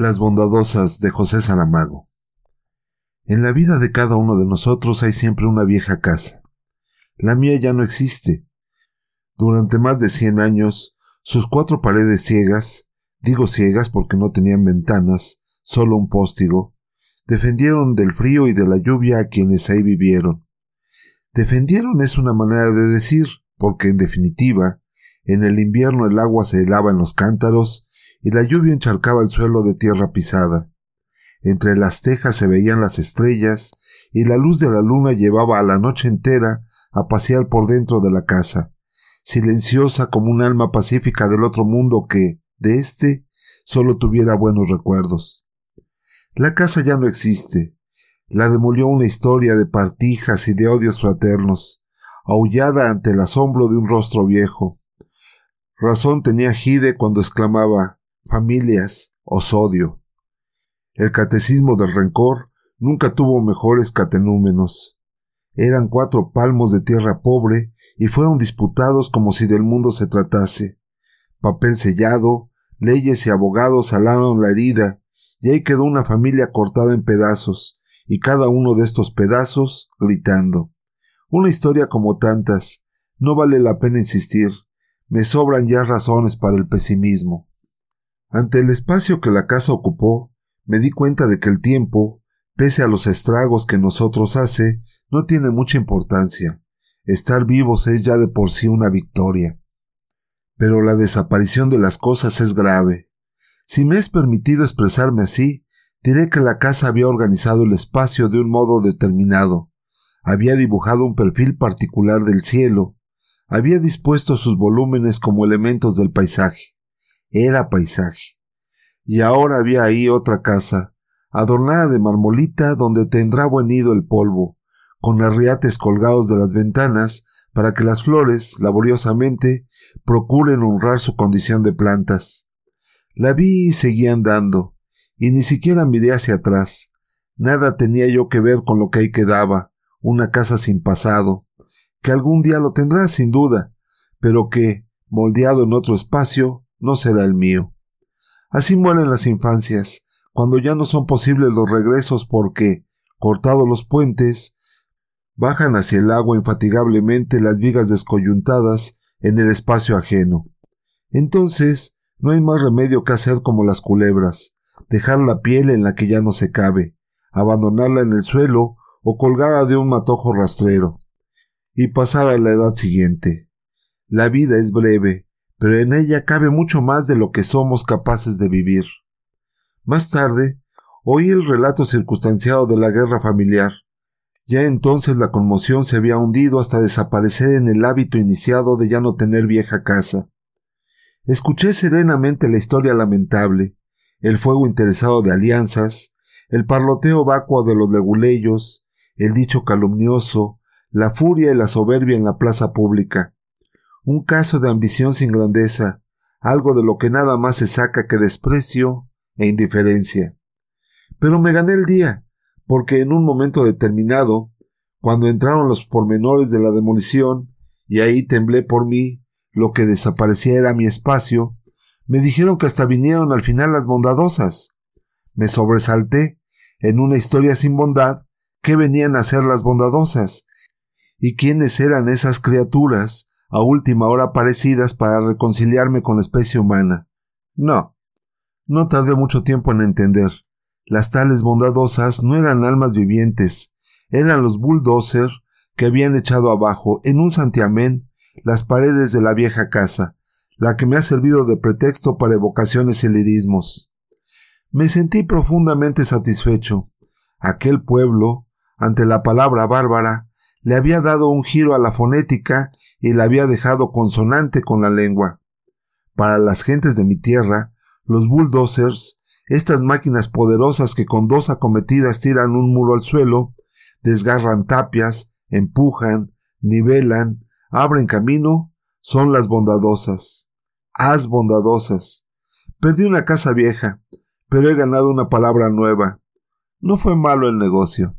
Las bondadosas de José Saramago. En la vida de cada uno de nosotros hay siempre una vieja casa. La mía ya no existe. Durante más de cien años, sus cuatro paredes ciegas, digo ciegas porque no tenían ventanas, solo un póstigo, defendieron del frío y de la lluvia a quienes ahí vivieron. Defendieron es una manera de decir, porque en definitiva, en el invierno el agua se helaba en los cántaros y la lluvia encharcaba el suelo de tierra pisada. Entre las tejas se veían las estrellas, y la luz de la luna llevaba a la noche entera a pasear por dentro de la casa, silenciosa como un alma pacífica del otro mundo que, de éste, solo tuviera buenos recuerdos. La casa ya no existe. La demolió una historia de partijas y de odios fraternos, aullada ante el asombro de un rostro viejo. Razón tenía Gide cuando exclamaba familias, odio. El catecismo del rencor nunca tuvo mejores catenúmenos. Eran cuatro palmos de tierra pobre y fueron disputados como si del mundo se tratase. Papel sellado, leyes y abogados alaron la herida, y ahí quedó una familia cortada en pedazos, y cada uno de estos pedazos gritando. Una historia como tantas. No vale la pena insistir. Me sobran ya razones para el pesimismo. Ante el espacio que la casa ocupó, me di cuenta de que el tiempo, pese a los estragos que nosotros hace, no tiene mucha importancia. Estar vivos es ya de por sí una victoria. Pero la desaparición de las cosas es grave. Si me es permitido expresarme así, diré que la casa había organizado el espacio de un modo determinado, había dibujado un perfil particular del cielo, había dispuesto sus volúmenes como elementos del paisaje era paisaje. Y ahora había ahí otra casa, adornada de marmolita donde tendrá buen nido el polvo, con arriates colgados de las ventanas para que las flores, laboriosamente, procuren honrar su condición de plantas. La vi y seguí andando, y ni siquiera miré hacia atrás. Nada tenía yo que ver con lo que ahí quedaba, una casa sin pasado, que algún día lo tendrá sin duda, pero que, moldeado en otro espacio, no será el mío. Así mueren las infancias, cuando ya no son posibles los regresos porque, cortados los puentes, bajan hacia el agua infatigablemente las vigas descoyuntadas en el espacio ajeno. Entonces, no hay más remedio que hacer como las culebras, dejar la piel en la que ya no se cabe, abandonarla en el suelo o colgada de un matojo rastrero, y pasar a la edad siguiente. La vida es breve, pero en ella cabe mucho más de lo que somos capaces de vivir. Más tarde, oí el relato circunstanciado de la guerra familiar. Ya entonces la conmoción se había hundido hasta desaparecer en el hábito iniciado de ya no tener vieja casa. Escuché serenamente la historia lamentable, el fuego interesado de alianzas, el parloteo vacuo de los leguleyos, el dicho calumnioso, la furia y la soberbia en la plaza pública un caso de ambición sin grandeza, algo de lo que nada más se saca que desprecio e indiferencia. Pero me gané el día, porque en un momento determinado, cuando entraron los pormenores de la demolición, y ahí temblé por mí, lo que desaparecía era mi espacio, me dijeron que hasta vinieron al final las bondadosas. Me sobresalté, en una historia sin bondad, qué venían a ser las bondadosas, y quiénes eran esas criaturas a última hora parecidas para reconciliarme con la especie humana. No. No tardé mucho tiempo en entender. Las tales bondadosas no eran almas vivientes, eran los bulldozer que habían echado abajo en un santiamén las paredes de la vieja casa, la que me ha servido de pretexto para evocaciones y lirismos. Me sentí profundamente satisfecho. Aquel pueblo, ante la palabra bárbara, le había dado un giro a la fonética y la había dejado consonante con la lengua. Para las gentes de mi tierra, los bulldozers, estas máquinas poderosas que con dos acometidas tiran un muro al suelo, desgarran tapias, empujan, nivelan, abren camino, son las bondadosas. Haz bondadosas. Perdí una casa vieja, pero he ganado una palabra nueva. No fue malo el negocio.